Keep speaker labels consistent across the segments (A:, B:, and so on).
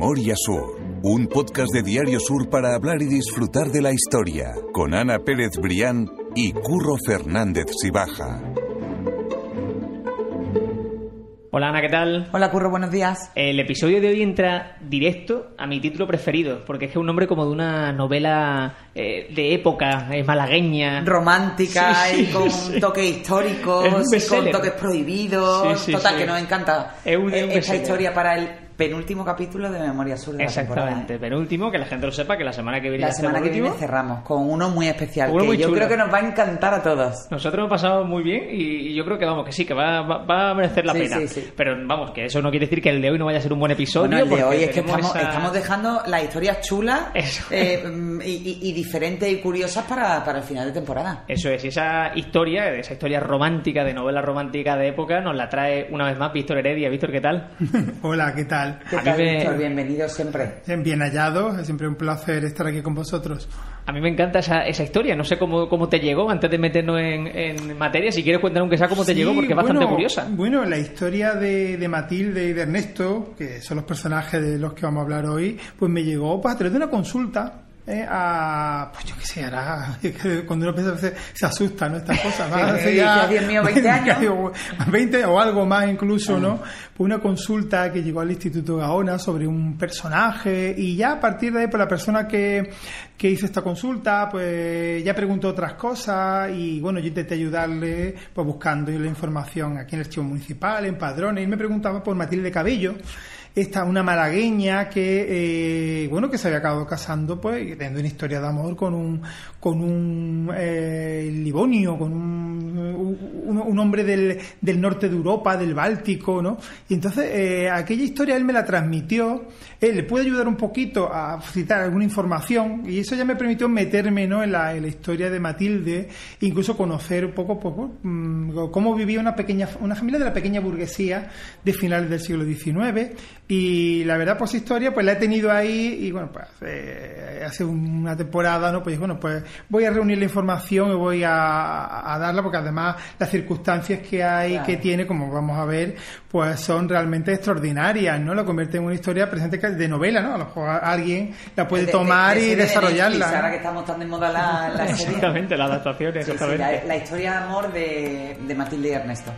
A: Memoria Sur, un podcast de Diario Sur para hablar y disfrutar de la historia, con Ana Pérez Brián y Curro Fernández Sibaja.
B: Hola Ana, ¿qué tal?
C: Hola Curro, buenos días.
B: El episodio de hoy entra directo a mi título preferido, porque es que es un nombre como de una novela eh, de época, es malagueña.
C: Romántica
B: Sí,
C: y con
B: sí.
C: toques históricos, con toques prohibidos.
B: Sí, sí,
C: Total,
B: sí.
C: que nos encanta
B: Es un- es
C: eh,
B: un
C: esta
B: bestseller.
C: historia para el penúltimo capítulo de Memoria Sur de la
B: Exactamente.
C: ¿eh?
B: penúltimo, que la gente lo sepa, que la semana que viene
C: La semana que viene cerramos con uno muy especial,
B: Uno
C: que
B: muy
C: yo
B: chulo.
C: creo que nos va a encantar a todos.
B: Nosotros hemos pasado muy bien y yo creo que vamos, que sí, que va, va- va a merecer la
C: Sí,
B: pena.
C: sí, sí.
B: Pero vamos, que eso no quiere decir que el de hoy no vaya a ser un buen episodio.
C: Bueno, el de hoy es que estamos,
B: esa-
C: estamos dejando las historias chulas eh, mm, y, y- y diferentes y curiosas para, para el final de temporada.
B: Eso es, y esa historia, esa historia romántica, de novela romántica de época, nos la trae una vez más Víctor Heredia. Víctor, ¿qué tal?
D: Hola, ¿qué tal?
C: ¿Qué
B: A mí
C: tal,
B: me-
C: Víctor? Bienvenido siempre.
D: Bien hallados, es siempre un placer estar aquí con vosotros.
B: A mí me encanta esa, esa historia, no sé cómo, cómo te llegó antes de meternos en, en materia, si quieres contar aunque sea cómo te
D: Sí,
B: llegó, porque es bastante curiosa.
D: Bueno, la historia de, de Matilde y de Ernesto, que son los personajes de los que vamos a hablar hoy, pues me llegó pues, a través de una consulta. Eh, a, pues yo qué sé, hará, cuando uno piensa se asusta, ¿no? Estas cosas, ¿no?
C: Sí,
D: Hace
C: dice, "Dios mío, 20 años".
D: digo, 20 o algo más incluso, ¿no? Pues una consulta que llegó al Instituto Gaona sobre un personaje y ya a partir de ahí, pues la persona que, que hizo esta consulta, pues ya preguntó otras cosas y bueno, yo intenté ayudarle pues buscando la información aquí en el archivo municipal, en padrones, y me preguntaba por Matilde Cabello. Esta, una malagueña que, eh, bueno, que se había acabado casando, pues, teniendo una historia de amor con un, con un eh, livonio, con un, un, un hombre del, del norte de Europa, del Báltico, ¿no? Y entonces, eh, aquella historia él me la transmitió, él le pude ayudar un poquito a citar alguna información, y eso ya me permitió meterme, ¿no? En la, en la historia de Matilde, incluso conocer un poco, pues, bueno, mm, cómo vivía una pequeña, una familia de la pequeña burguesía de finales del siglo XIX, y la verdad, pues historia, pues la he tenido ahí y bueno, pues eh, hace una temporada, ¿no? Pues bueno, pues voy a reunir la información y voy a, a darla porque además las circunstancias que hay,
C: Claro.
D: que tiene, como vamos a ver, pues son realmente extraordinarias, ¿no? Lo convierte en una historia presente que- de novela, ¿no? A lo mejor alguien la puede
C: De- de-
D: tomar
C: de
D: y desarrollarla.
C: Netflix, ahora que estamos tan de moda la, la serie.
B: Exactamente, la adaptación,
C: Sí, la, la historia de amor de, de Matilde y Ernesto.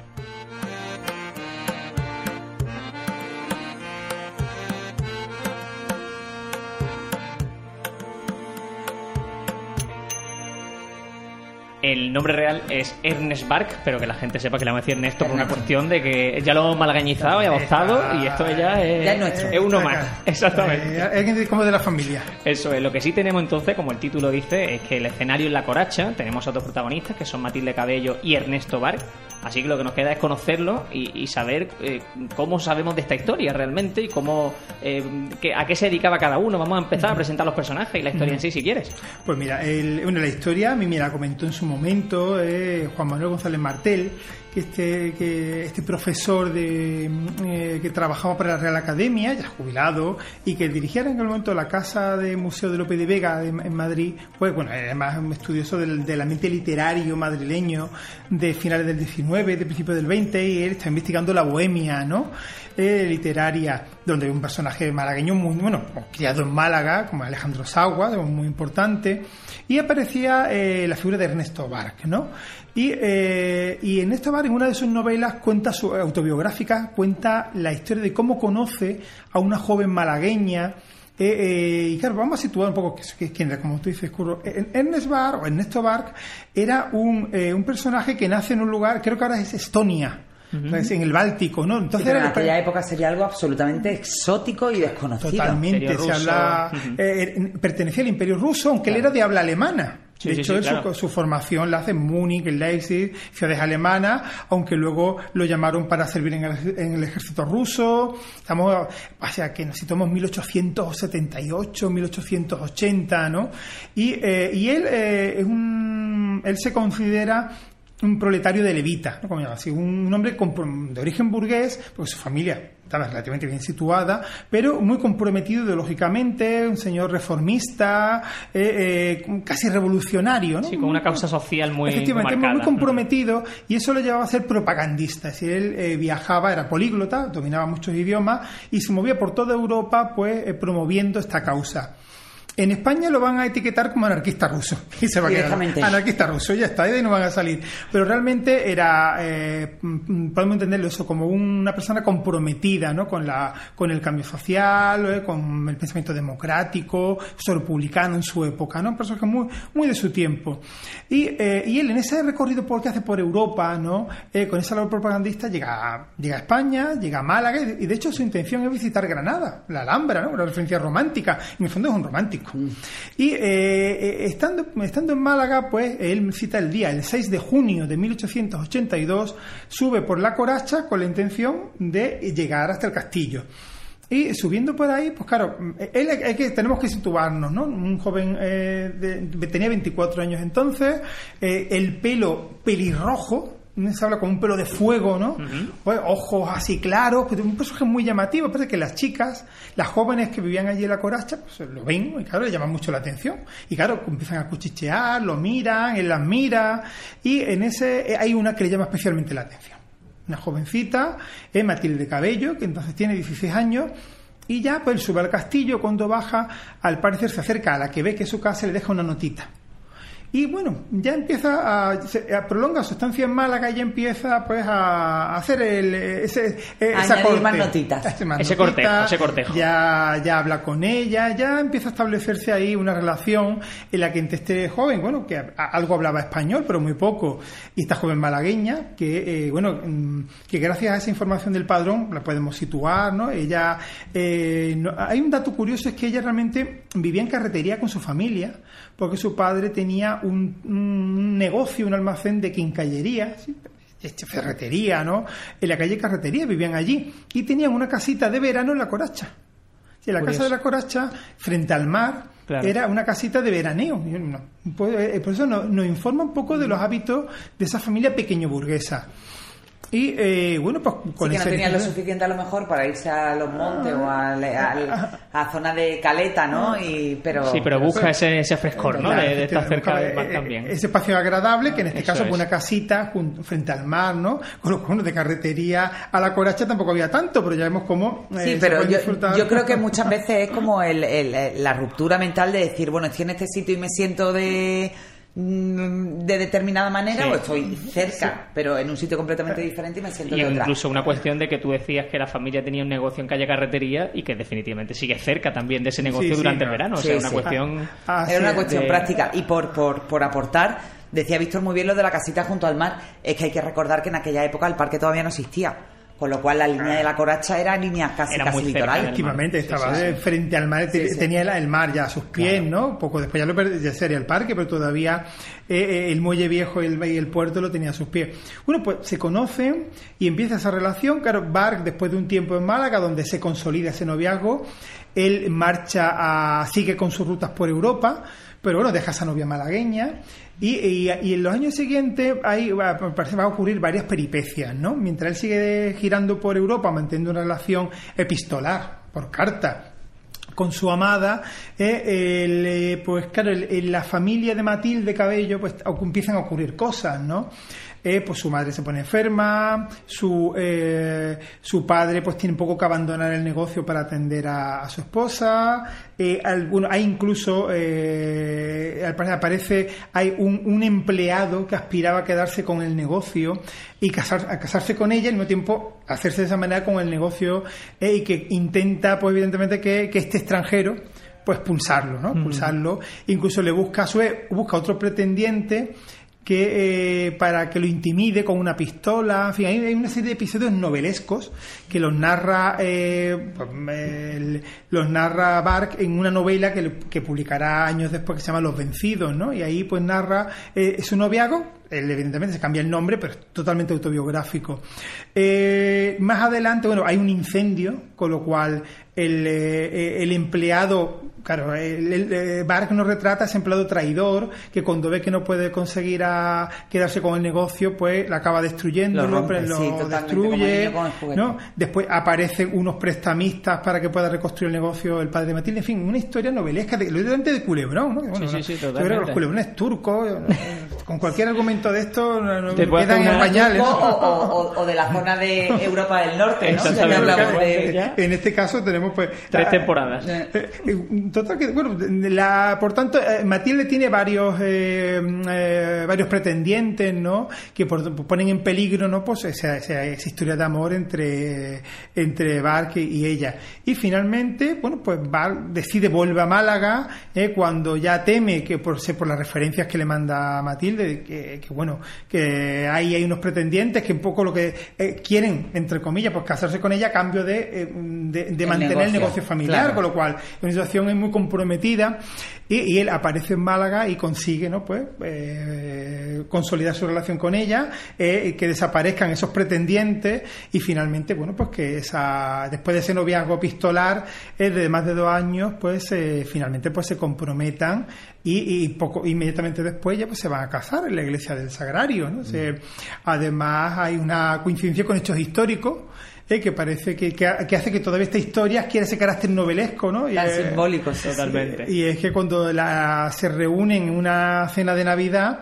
B: El nombre real es Ernest Bark, pero que la gente sepa que le vamos a decir Ernesto por una cuestión de que ya lo hemos malagueñizado y adoptado y esto ya es,
C: Ya es nuestro.
B: es uno más. Exactamente.
D: Eh, alguien como de la familia.
B: Eso es, lo que sí tenemos entonces, como el título dice, es que el escenario es la coracha, tenemos a dos protagonistas que son Matilde Cabello y Ernesto Bark, así que lo que nos queda es conocerlo y, y saber eh, cómo sabemos de esta historia realmente y cómo eh, que- a qué se dedicaba cada uno. Vamos a empezar a presentar los personajes y la historia en sí, si quieres.
D: Pues mira, el- bueno, la historia a mí me la comentó en su momento eh, Juan Manuel González Martel, que este, que este profesor de, mm, eh, que trabajaba para la Real Academia, ya jubilado, y que dirigía en aquel momento la Casa de Museo de Lope de Vega en, Madrid, pues bueno, además un estudioso del, del ambiente literario madrileño de finales del 19, de principios del 20, y él está investigando la bohemia, ¿no? Literaria, donde un personaje malagueño muy, bueno, criado en Málaga, como Alejandro Sagua, muy importante, y aparecía eh, la figura de Ernesto Barc, ¿no? Y, eh, y Ernesto Barc, en una de sus novelas, cuenta su autobiográfica, cuenta la historia de cómo conoce a una joven malagueña, eh, y claro, vamos a situar un poco quién era, como tú dices, Curro. Eh, Ernest Bark o Ernesto Bark era un, un personaje que nace en un lugar, creo que ahora es Estonia, en el Báltico, ¿no?
C: Sí,
D: Entonces
C: pero en
D: era-
C: aquella época sería algo absolutamente exótico y desconocido.
D: Totalmente,
B: Imperio
D: se
B: ruso.
D: habla,
B: Ujú.
D: eh, pertenecía al Imperio Ruso, aunque él era de habla alemana.
B: Sí,
D: de
B: sí,
D: hecho,
B: sí,
D: su- formación la hace en Múnich, en Leipzig, ciudades alemanas, aunque luego lo llamaron para servir en el, en el ejército ruso. Estamos, o sea, que necesitamos 1878, 1880, ¿no? Y, eh, y él eh, es un, él se considera un proletario de levita, ¿no? Como así, un hombre de origen burgués, porque su familia estaba relativamente bien situada, pero muy comprometido ideológicamente, un señor reformista, eh, eh, casi revolucionario, ¿no?
B: Sí, con una causa social muy
D: Efectivamente,
B: marcada.
D: muy comprometido, y eso lo llevaba a ser propagandista. Es decir, él eh, viajaba, era políglota, dominaba muchos idiomas, y se movía por toda Europa, pues, promoviendo esta causa. En España lo van a etiquetar como anarquista ruso. Y se va a quedar anarquista ruso, ya está, de ahí no van a salir. Pero realmente era, eh, podemos entenderlo eso, como una persona comprometida ¿no? con, la, con el cambio social, eh, con el pensamiento democrático, republicano en su época, ¿no? Un personaje muy, muy de su tiempo. Y, eh, y él en ese recorrido por que hace por Europa, ¿no? con esa labor propagandista, llega a, llega a España, llega a Málaga, y de hecho su intención es visitar Granada, la Alhambra, ¿no? Una referencia romántica. En el fondo es un romántico. Y eh, eh, estando, estando en Málaga, pues él cita el día, el 6 de junio de 1882, sube por la Coracha con la intención de llegar hasta el castillo. Y subiendo por ahí, pues claro, él que, tenemos que situarnos, ¿no? Un joven eh, tenía 24 años entonces, el pelo pelirrojo, se habla con un pelo de fuego, ¿no? Pues, ojos así claros, pero un personaje muy llamativo. Parece que las chicas, las jóvenes que vivían allí en la coracha, pues lo ven y claro, le llama mucho la atención. Y claro, empiezan a cuchichear, lo miran, él las mira, y en ese hay una que le llama especialmente la atención. Una jovencita, es Matilde Cabello, que entonces tiene 16 años, y ya pues sube al castillo, cuando baja, al parecer se acerca a la que ve que su casa le deja una notita y bueno, ya empieza a, prolonga su estancia en Málaga y ya empieza pues a hacer el, ese,
C: eh, esa corte, más notitas.
B: Ese, cortejo, ese cortejo.
D: Ya, ya habla con ella, ya empieza a establecerse ahí una relación en la que entre este joven, bueno, que algo hablaba español, pero muy poco, y esta joven malagueña, que eh, bueno, mm, que gracias a esa información del padrón la podemos situar, ¿no? Ella, eh, hay un dato curioso, es que ella realmente vivía en carretería con su familia, porque su padre tenía un, negocio, un almacén de quincallería, este, ferretería, ¿no? En la calle Carretería vivían allí y tenían una casita de verano en la Coracha. Y la casa de la Coracha, frente al mar, era una casita de veraneo. Pues, eh, por eso nos informa un poco de los hábitos de esa familia pequeño burguesa. Y eh, bueno, pues
C: con sí, que no tenía lo suficiente a lo mejor para irse a los montes o a, a, zona de caleta, ¿no? Y, pero,
B: sí, pero busca ese, ese frescor, ¿no? de, estar cerca del mar también.
D: Ese espacio agradable, que en este caso fue una casita frente al mar, ¿no? Con los conos de carretería a la coracha tampoco había tanto, pero ya vemos cómo.
C: Eh, sí, pero yo, yo, creo que muchas veces es como el, el, la ruptura mental de decir, bueno, estoy en este sitio y me siento de de determinada manera o estoy cerca, pero en un sitio completamente diferente y me siento
B: y
C: de
B: otra. incluso una cuestión de que tú decías que la familia tenía un negocio en calle Carretería y que definitivamente sigue cerca también de ese negocio durante el verano. o sea, una cuestión...
C: Ah, Era una cuestión práctica. Y por, por, por aportar, decía Víctor muy bien lo de la casita junto al mar, es que hay que recordar que en aquella época el parque todavía no existía con lo cual la línea de la Coracha era línea casi, casi litoral.
D: Efectivamente, estaba frente al mar, tenía el mar ya a sus pies, ¿no? Poco después ya, lo ya sería el parque, pero todavía eh, eh, el muelle viejo y el, y el, puerto lo tenía a sus pies. Bueno, pues se conocen y empieza esa relación. Claro, Bark, después de un tiempo en Málaga, donde se consolida ese noviazgo, él marcha a, sigue con sus rutas por Europa, pero bueno, deja esa novia malagueña y, en los años siguientes ahí va, parece va a ocurrir varias peripecias, ¿no? Mientras él sigue girando por Europa, manteniendo una relación epistolar, por carta, con su amada, eh, eh, pues claro, en la familia de Matilde Cabello pues empiezan a ocurrir cosas, ¿no? Eh, pues su madre se pone enferma, su, eh, su padre pues tiene un poco que abandonar el negocio para atender a, su esposa, eh, hay incluso, al parecer aparece, hay un, un, empleado que aspiraba a quedarse con el negocio y casar, a casarse con ella y al mismo tiempo hacerse de esa manera con el negocio y que intenta pues evidentemente que, que este extranjero pues pulsarlo, ¿no? Pulsarlo. Incluso le busca a su busca otro pretendiente que eh, para que lo intimide con una pistola. En fin, hay, una serie de episodios novelescos que los narra eh, pues, los narra Bark en una novela que, que, publicará años después que se llama Los Vencidos, ¿no? Y ahí pues narra eh, su noviazgo él evidentemente se cambia el nombre, pero es totalmente autobiográfico. Eh, más adelante, bueno, hay un incendio, con lo cual el, eh, el empleado, claro, el, el, eh, Bark nos retrata a ese empleado traidor que cuando ve que no puede conseguir a quedarse con el negocio, pues la acaba destruyendo,
C: Lo rompe,
D: lo,
C: sí,
D: lo
C: totalmente,
D: destruye, ¿no? Después aparecen unos prestamistas para que pueda reconstruir el negocio el padre de Matilde, en fin, una historia novelesca, de, literalmente de culebrón, ¿no? Bueno,
B: sí,
D: no,
B: sí,
D: yo creo que los culebrones turcos, eh, con cualquier argumento de esto,
B: Te
D: quedan en pañales.
C: O,
D: ¿no?
C: o- o- o de la zona de Europa del Norte, ¿no? De...
D: En este caso tenemos pues
B: Tres temporadas.
C: Eh,
D: Eh, Total que, bueno, la, por tanto, eh, Matilde tiene varios eh, eh, varios pretendientes, ¿no? Que por- ponen en peligro, ¿no? Pues esa, esa- esa historia de amor entre, entre Bark y ella. Y finalmente, bueno, pues Bark decide vuelve a Málaga eh, cuando ya teme que por, por las referencias que le manda Matilde, que, que, bueno, que ahí hay unos pretendientes que un poco lo que eh, quieren, entre comillas, pues casarse con ella a cambio de, eh, de, de
C: El
D: mantener el
C: negocio,
D: familiar,
C: claro.
D: con lo cual una situación es muy comprometida y, y él aparece en Málaga y consigue no pues eh, consolidar su relación con ella eh, que desaparezcan esos pretendientes y finalmente bueno pues que esa después de ese noviazgo epistolar eh, de más de dos años pues finalmente pues se comprometan y, y poco inmediatamente después ya pues se van a casar en la iglesia del Sagrario ¿no? Se- además hay una coincidencia con hechos históricos eh, que parece que, que, que hace que todavía esta historia adquiera ese carácter novelesco, ¿no? Y,
C: Tan simbólico.
B: Totalmente.
D: y es que cuando la- se reúnen en una cena de Navidad,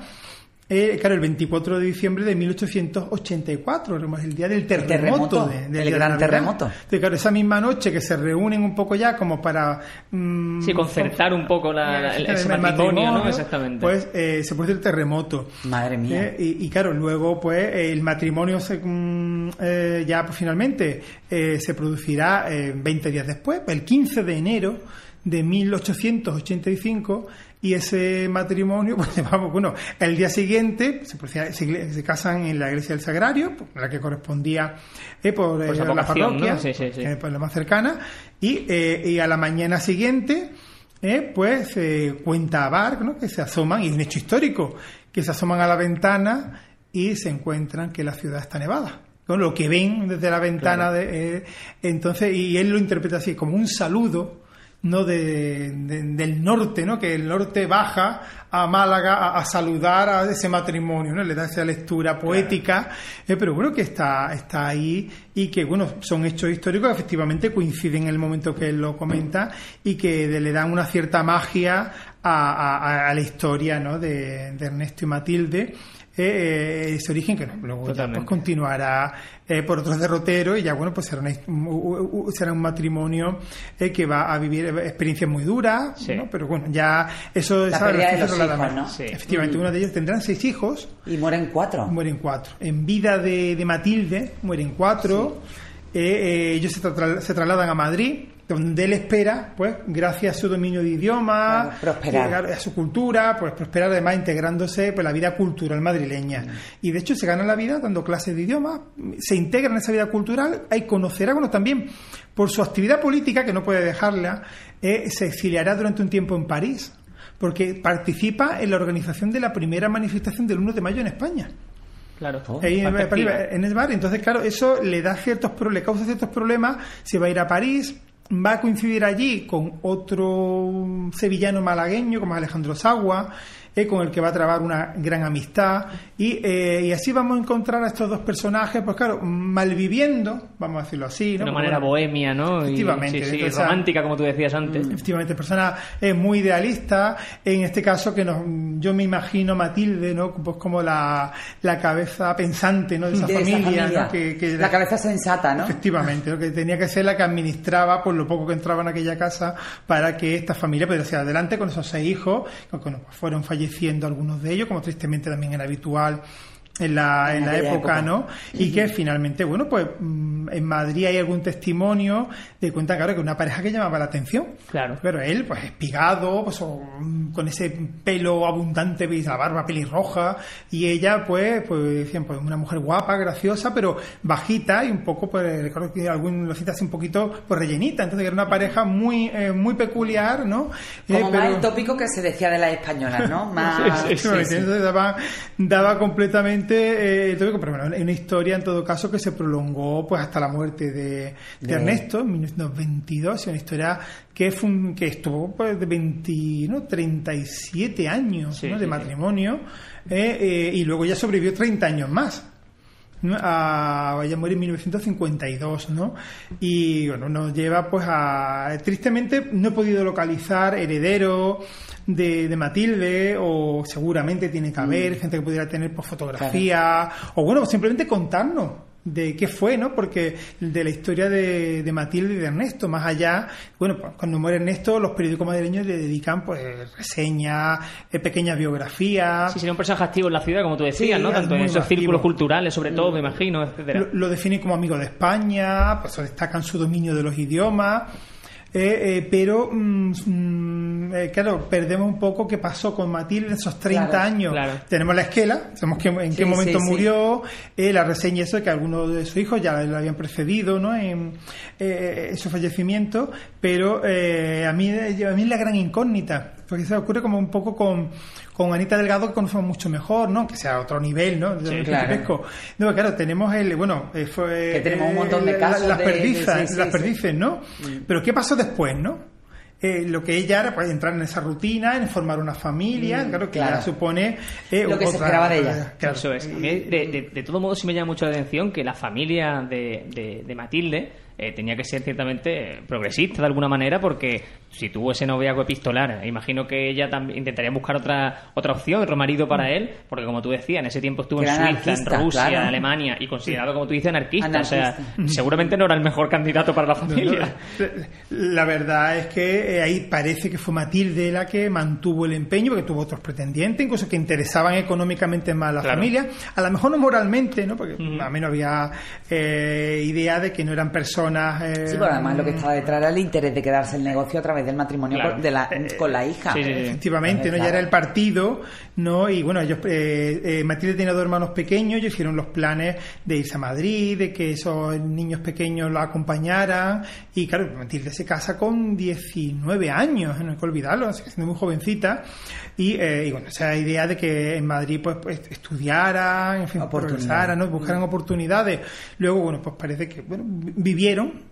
D: eh, claro, el 24 de diciembre de 1884, es el día del terremoto.
C: terremoto,
D: de- del
C: el gran terremoto.
D: Entonces, claro, esa misma noche que se reúnen un poco ya como para... mm,
B: Sí, concertar un poco la- la- el-
D: el
B: ese matrimonio, ¿no? Exactamente.
D: Pues eh, se produce el terremoto.
C: Madre mía.
D: Eh, y, y claro, luego pues el matrimonio se, mm, eh, ya pues, finalmente eh, se producirá eh, 20 días después, el 15 de enero de 1885 y ese matrimonio, pues vamos, bueno, el día siguiente se, se, se casan en la iglesia del Sagrario, la que correspondía eh, por, eh, la parroquia,
B: ¿no? Sí, sí, sí.
D: eh, pues, la más cercana, y, eh, y a la mañana siguiente eh, pues cuenta Bark, ¿no? que se asoman, y es un hecho histórico, que se asoman a la ventana y se encuentran que la ciudad está nevada. Con lo que ven desde la ventana, de, entonces, y él lo interpreta así, como un saludo, ¿no? De, de- del norte, ¿no? Que el norte baja a Málaga a, a saludar a ese matrimonio, ¿no? Le da esa lectura poética, eh, pero bueno, que está, está ahí y que, bueno, son hechos históricos que efectivamente coinciden en el momento que él lo comenta y que le dan una cierta magia a, a- a la historia, ¿no? De, de Ernesto y Matilde. Eh, eh, ese origen que no, luego ya, pues, continuará eh, por otros derroteros y ya bueno pues será, una será un matrimonio eh, que va a vivir experiencias muy duras
B: Sí.
D: ¿no? pero bueno ya eso
C: La pérdida de los hijos, ¿no?
B: Sí.
D: efectivamente uno de ellos tendrán seis hijos
C: Y mueren cuatro.
D: mueren cuatro en vida de, de Matilde mueren cuatro Eh, eh, ellos se, tra- se trasladan a Madrid donde él espera, pues, gracias a su dominio de idioma,
C: Claro,
D: a su cultura, pues prosperar además integrándose pues la vida cultural madrileña. Y de hecho se gana la vida dando clases de idioma, se integra en esa vida cultural, hay conocerá, bueno, también por su actividad política, que no puede dejarla, eh, se exiliará durante un tiempo en París, porque participa en la organización de la primera manifestación del 1 de mayo en España.
B: Claro.
C: Oh.
D: Ahí en, en el bar. Entonces, claro, eso le da ciertos pro- le causa ciertos problemas. Se va a ir a París, va a coincidir allí con otro sevillano malagueño como Alejandro Sagua, eh, con el que va a trabar una gran amistad. Y, eh, y así vamos a encontrar a estos dos personajes, pues claro, malviviendo, vamos a decirlo así,
B: De
D: ¿no?
B: una
D: Porque,
B: manera
D: bueno,
B: bohemia, ¿no? Y-
D: Efectivamente,
B: sí, sí,
D: entonces,
B: romántica, como tú decías antes.
D: Efectivamente, persona eh, muy idealista. En este caso, que nos, yo me imagino Matilde, ¿no? Pues como la, la cabeza pensante, ¿no? De esa
C: De esa
D: familia,
C: familia.
D: ¿no? Que, que
C: La cabeza sensata, ¿no?
D: Efectivamente, ¿no? que tenía que ser la que administraba por lo poco que entraba en aquella casa para que esta familia pudiera seguir adelante con esos seis hijos, que bueno, pues fueron falleciendo algunos de ellos, como tristemente también era habitual en la, en la época,
C: época.
D: ¿no? Y que finalmente, bueno, pues mm, en Madrid hay algún testimonio de cuenta, claro, que una pareja que llamaba la atención.
B: Claro.
D: Pero él, pues espigado, pues mm, con ese pelo abundante, veis, la barba pelirroja, y ella, pues, pues decían, pues una mujer guapa, graciosa, pero bajita y un poco, pues, recuerdo que algún lo cita así un poquito, pues rellenita. Entonces era una pareja muy, eh, muy peculiar, ¿no? Eh,
C: Como más
D: pero-
C: el tópico que se decía de las españolas, ¿no? Más...
B: Sí, sí,
C: sí,
D: daba, daba completamente eh, bueno, una historia en todo caso que se prolongó pues hasta la muerte de, de Ernesto en 1922, es una historia que, fue un- que estuvo pues de 20, ¿no? 37 años
B: Sí,
D: ¿no?
B: sí,
D: de
B: sí.
D: matrimonio eh, eh, y luego ya sobrevivió 30 años más. ¿no? A, ella muere en 1952, ¿no? Y bueno, nos lleva pues a... Tristemente no he podido localizar heredero de, de Matilde o seguramente tiene que haber gente que pudiera tener pues fotografía o bueno, simplemente contarnos de qué fue, ¿no? Porque de la historia de, de Matilde y de Ernesto, más allá, bueno, pues, cuando muere Ernesto, los periódicos madrileños le dedican pues reseñas, eh, pequeñas biografías.
B: Sí, sería un personaje activo en la ciudad, como tú decías,
D: Sí,
B: ¿no?
D: es
B: Tanto en esos
D: activo.
B: círculos culturales, sobre todo, me imagino, etcétera.
D: Lo, lo definen como amigo de España, pues destacan su dominio de los idiomas, eh, eh, pero mm, mm, eh, claro, perdemos un poco qué pasó con Matilde en esos 30
C: Claro,
D: años.
B: claro.
D: Tenemos la esquela, sabemos que, en
C: Sí,
D: qué momento
C: sí, sí.
D: murió, eh, la reseña eso de que algunos de sus hijos ya lo habían precedido ¿no? en, eh, en su fallecimiento, pero eh, a, mí, a mí es la gran incógnita, porque se ocurre como un poco con, con Anita Delgado que conocemos mucho mejor, ¿no? que sea otro nivel, ¿no? De
B: Sí,
D: lo
C: claro.
D: No, claro, tenemos el, bueno, eh, fue,
C: Que tenemos un montón de
D: eh,
C: casos
D: las
C: de-
D: perdizas,
C: de- sí, sí,
D: las
C: sí.
D: perdices, ¿no? Pero ¿qué pasó después, no? Eh, lo que ella era, pues entrar en esa rutina, en formar una familia,
C: Mm,
D: claro que
C: claro.
D: ya supone eh,
C: Lo que se esperaba de ella.
D: claro.
B: Eso es. A mí, de, de, de todo modo, sí me llama mucho la atención que la familia de, de, de Matilde eh, tenía que ser ciertamente progresista de alguna manera, porque si tuvo ese noviazgo epistolar, imagino que ella también intentaría buscar otra otra opción, otro marido para él, porque como tú decías, en ese tiempo estuvo en Suiza, en Rusia,
C: claro.
B: en Alemania, y considerado, como tú dices, anarquista. O sea, seguramente no era el mejor candidato para la familia.
D: La verdad es que eh, ahí parece que fue Matilde la que mantuvo el empeño, porque tuvo otros pretendientes, incluso que interesaban económicamente más a la
B: Claro.
D: familia, a lo mejor no moralmente, ¿no? porque a mí no había eh, idea de que no eran personas... eh,
C: Sí, pero además lo que estaba detrás era el interés de quedarse el negocio a través del matrimonio
B: Claro.
C: con, de la, con la hija.
B: sí, sí, sí.
D: Efectivamente, ¿no?
C: Claro.
D: ya era el partido, ¿no? Y bueno, ellos, eh, eh, Matilde tenía dos hermanos pequeños, ellos hicieron los planes de irse a Madrid, de que esos niños pequeños lo acompañaran, y claro, Matilde se casa con 19 años, ¿eh? no hay que olvidarlo, siendo muy jovencita, y, eh, y bueno, esa idea de que en Madrid pues, pues estudiaran, en fin, progresaran, ¿no? buscaran oportunidades. Luego, bueno, pues parece que bueno, vi-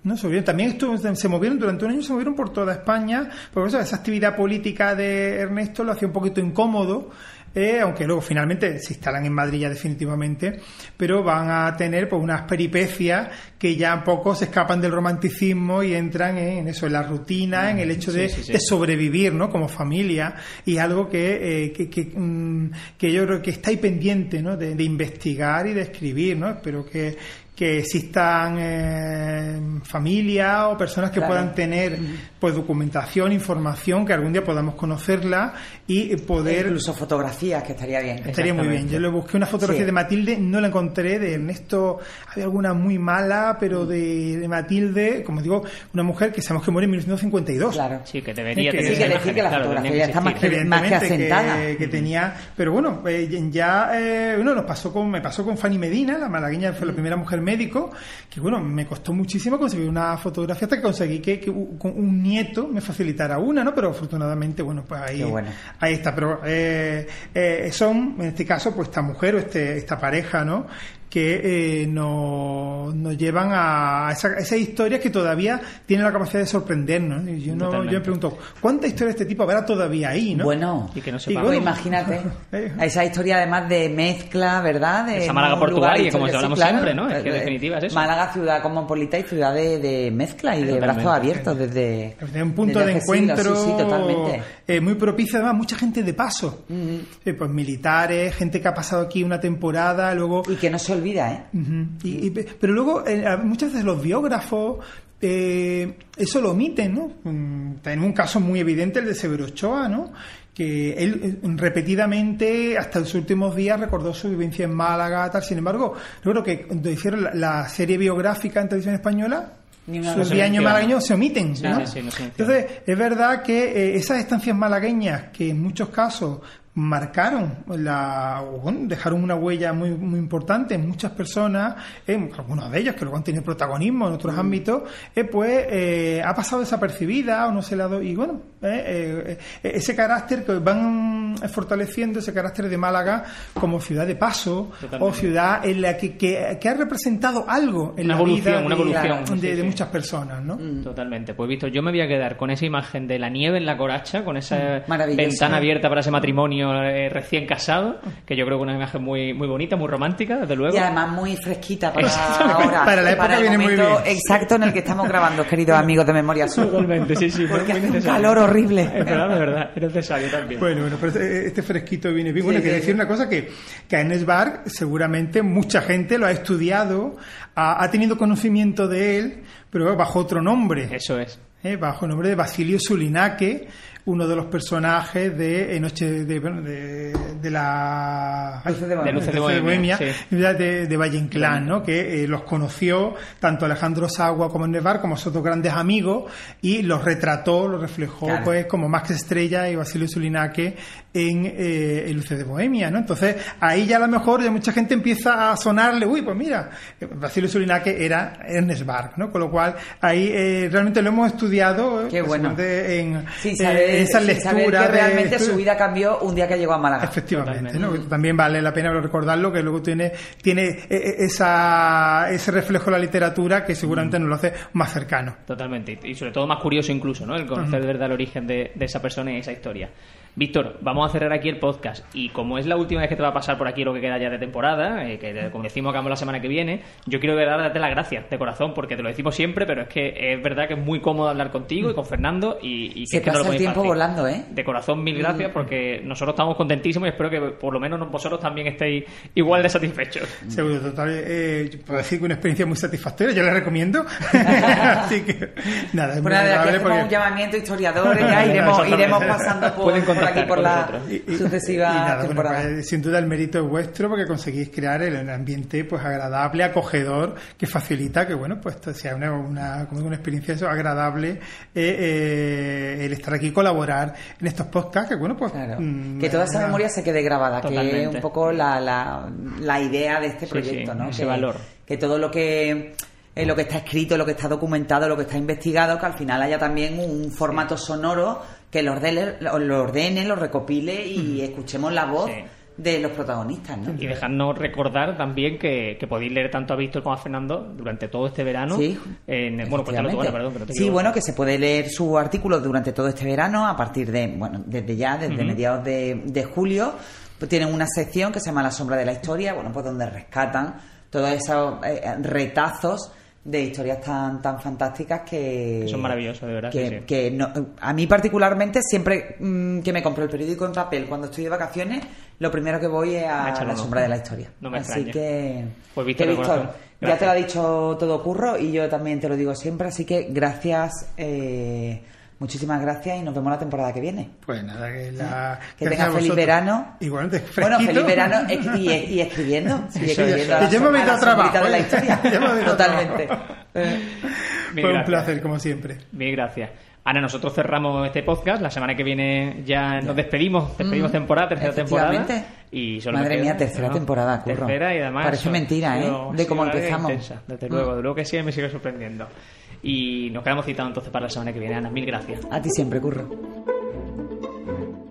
D: ¿no? Sobrevivieron. También estuvo- se movieron durante un año, se movieron por toda España. Por eso esa actividad política de Ernesto lo hacía un poquito incómodo. eh, aunque luego finalmente se instalan en Madrid ya definitivamente, pero van a tener pues unas peripecias que ya un poco se escapan del romanticismo y entran en eso, en la rutina, en el hecho de,
B: sí, sí.
D: de sobrevivir, ¿no? Como familia y algo que, eh, que, que, mm, que yo creo que está ahí pendiente, ¿no? De, de investigar y de escribir, ¿no? Espero que, que existan eh, familias o personas que
C: Claro.
D: puedan tener pues documentación, información, que algún día podamos conocerla y poder
C: Incluso fotografías, que estaría bien.
D: Estaría muy bien. Yo le busqué una fotografía
C: Sí.
D: de Matilde, no la encontré. De Ernesto había alguna muy mala, pero de, de Matilde, como digo, una mujer que sabemos que muere en 1952.
C: Claro.
B: Sí, que debería
D: que-
B: tener
D: sí, que
C: decir que la
B: claro,
C: fotografía está más que- más que
D: que tenía pero bueno eh, ya eh, bueno nos pasó con me pasó con Fanny Medina la malagueña fue la primera mujer médico que bueno me costó muchísimo conseguir una fotografía hasta que conseguí que, que un nieto me facilitara una no pero afortunadamente bueno pues ahí
C: bueno.
D: ahí está. Pero eh, eh, son en este caso pues esta mujer o este, esta pareja no que eh, nos, nos llevan a esa- esas historias que todavía tienen la capacidad de sorprendernos. Y Yo, no, yo me pregunto, ¿cuántas historias de este tipo habrá todavía ahí? ¿no?
C: Bueno,
B: Y que no
D: Y
B: sepamos.
C: pues
D: bueno,
C: imagínate.
D: eh,
C: Esa historia además de mezcla, ¿verdad? De
B: Esa Málaga portuaria, como
C: histórico,
B: hablamos
C: sí, claro.
B: siempre, ¿no? Es que en
C: Eh,
B: definitiva es eso.
C: Málaga, ciudad cosmopolita y ciudad de, de mezcla y de brazos abiertos desde.
D: Desde un punto
C: desde
D: de encuentro
C: Sí, sí, totalmente.
D: eh, muy propicio, además, mucha gente de paso. Eh, pues militares, gente que ha pasado aquí una temporada, luego
C: Y que no se olvida, ¿eh?
D: Ujú. Y- y- pero luego, eh, muchas veces los biógrafos eh, eso lo omiten, ¿no? Mm, Tenemos un caso muy evidente, el de Severo Ochoa, ¿no? que él eh, repetidamente, hasta los últimos días, recordó su vivencia en Málaga, tal. Sin embargo, creo que cuando hicieron la, la serie biográfica en televisión española, sus 10 años malagueños se omiten. ¿no? Entonces, es verdad que eh, esas estancias malagueñas, que en muchos casos marcaron la bueno, dejaron una huella muy muy importante en muchas personas en algunos de ellos que luego han tenido protagonismo en otros ámbitos eh, pues eh, ha pasado desapercibida o no se le ha dado y bueno eh, eh, ese carácter que van fortaleciendo ese carácter de Málaga como ciudad de paso
B: Totalmente.
D: o ciudad en la que, que, que ha representado algo en
B: Una
D: la
B: evolución,
D: vida
B: una
D: de,
B: evolución,
D: de-
B: sí,
D: de
B: sí.
D: muchas personas ¿no?
B: Totalmente. Pues Víctor, yo me voy a quedar con esa imagen de la nieve en la coracha, con esa
C: Maravilloso.
B: ventana abierta para ese matrimonio eh, recién casado, que yo creo que es una imagen muy, muy bonita, muy romántica, desde luego.
C: Y además muy fresquita para ahora.
D: Para la época
C: el
D: viene muy bien.
C: exacto en el que estamos grabando, queridos amigos de Memoria Sur.
B: Totalmente, sí, sí.
C: Porque hace un calor horrible.
B: Es verdad, de verdad, es necesario también.
D: Bueno, bueno, pero este, este fresquito viene bien. Bueno,
C: Sí,
D: decir
C: sí.
D: una cosa que, que a Ernest Barr seguramente mucha gente lo ha estudiado, ha, ha tenido conocimiento de él, pero bajo otro nombre.
B: Eso es.
D: ¿eh? bajo el nombre de Basilio Sulinaque, uno de los personajes de eh, Noche de, bueno, de, de la
C: Luces de.
B: De Luces de
D: Luces
B: Bohemia, sí.
D: de, de Valle Inclán, ¿no? que eh, los conoció tanto Alejandro Sagua como Barr como sus otros grandes amigos y los retrató, los reflejó
C: Claro.
D: pues como Max Estrella y Basilio Sulinaque en, eh, en Luces de Bohemia, ¿no? Entonces ahí ya a lo mejor ya mucha gente empieza a sonarle, uy, pues mira, Basilio Sulinaque era Ernest Barr, ¿no? Con lo cual ahí eh, realmente lo hemos estudiado eh,
C: Qué bueno.
D: en,
C: Sin
D: eh,
C: saber,
D: en
C: saber
D: lecturas
C: que
D: de-
C: realmente su vida cambió un día que llegó a Málaga.
D: Efectivamente,
B: Totalmente.
D: ¿no? también vale la pena recordarlo que luego tiene tiene eh, esa, ese reflejo de la literatura que seguramente nos lo hace más cercano.
B: Totalmente. Y sobre todo más curioso incluso, ¿no? El conocer de verdad el origen de, de esa persona y esa historia. Víctor, vamos a cerrar aquí el podcast. Y como es la última vez que te va a pasar por aquí lo que queda ya de temporada, eh, que como decimos acabamos la semana que viene, yo quiero de verdad darte las gracias de corazón, porque te lo decimos siempre, pero es que es verdad que es muy cómodo hablar contigo y con Fernando y, y que
C: Se
B: es que no lo
C: pasa el tiempo
B: fácil.
C: volando, ¿eh?
B: De corazón, mil gracias, porque nosotros estamos contentísimos y espero que por lo menos vosotros también estéis igual de satisfechos.
D: Seguro, total, eh, yo puedo decir que una experiencia muy satisfactoria, yo la recomiendo. Así que, nada, es muy
C: nada, aquí
D: agradable
C: hacemos
D: porque...
C: un llamamiento historiadores, ya iremos, iremos pasando por,
B: Pueden
C: por aquí por la.
D: Y-
C: sucesiva
D: y nada, bueno,
C: temporada.
D: pues, sin duda el mérito es vuestro porque conseguís crear el, ambiente pues agradable, acogedor, que facilita que bueno pues sea una, una, como una experiencia eso, agradable eh, eh, el estar aquí y colaborar en estos podcasts que bueno pues
C: Claro.
D: mm,
C: que toda esa
D: una-
C: memoria se quede grabada, que es un poco la, la, la idea de este
B: Sí,
C: proyecto,
B: sí,
C: ¿no?
B: ese
C: que,
B: valor.
C: que todo lo que eh, lo que está escrito, lo que está documentado, lo que está investigado, que al final haya también un formato sonoro que lo ordene, lo, ordene, lo recopile y escuchemos la voz
B: Sí.
C: de los protagonistas, ¿no?
B: Y dejadnos recordar también que, que podéis leer tanto a Víctor como a Fernando durante todo este verano.
C: Sí,
B: En, bueno, cuéntalo tú. Ana, perdón, que no te
C: sí, bueno, que se puede leer su artículo durante todo este verano, a partir de, bueno, desde ya, desde mediados de, de julio, pues tienen una sección que se llama La sombra de la historia, bueno, pues donde rescatan todos esos eh, retazos de historias tan tan fantásticas que,
B: Que son maravillosos, de verdad,
C: que,
B: sí, sí.
C: que no- a mí particularmente siempre mm, que me compro el periódico en papel cuando estoy de vacaciones lo primero que voy es
B: A
C: la sombra de la historia
B: No me
C: así
B: extraña.
C: que
B: Pues, Víctor, corazón,
C: ya te lo ha dicho todo curro y yo también te lo digo siempre así que gracias eh, muchísimas gracias y nos vemos la temporada que viene.
D: Pues nada que, la,
C: Que
D: gracias
C: tenga
D: a
C: feliz
D: vosotros.
C: verano.
D: igualmente
C: bueno
D: fresquito.
C: feliz verano y, y escribiendo. Y
D: Sí,
C: escribiendo a
D: ya-
C: la,
D: ya me habéis
C: a la
D: trabajo,
C: de la historia. Totalmente.
D: Fue un placer como siempre.
B: Mil gracias. Ana, nosotros cerramos este podcast. La semana que viene ya nos despedimos. Despedimos temporada, tercera temporada. Y solo
C: Madre mía, tercera temporada, curro.
B: Tercera y además.
C: Parece
B: eso,
C: mentira, ¿eh? De cómo empezamos.
B: intensa, desde
C: Mm.
B: luego, de luego que sí, me sigue sorprendiendo. Y nos quedamos citados entonces para la semana que viene. Ana, mil gracias.
C: a ti siempre curro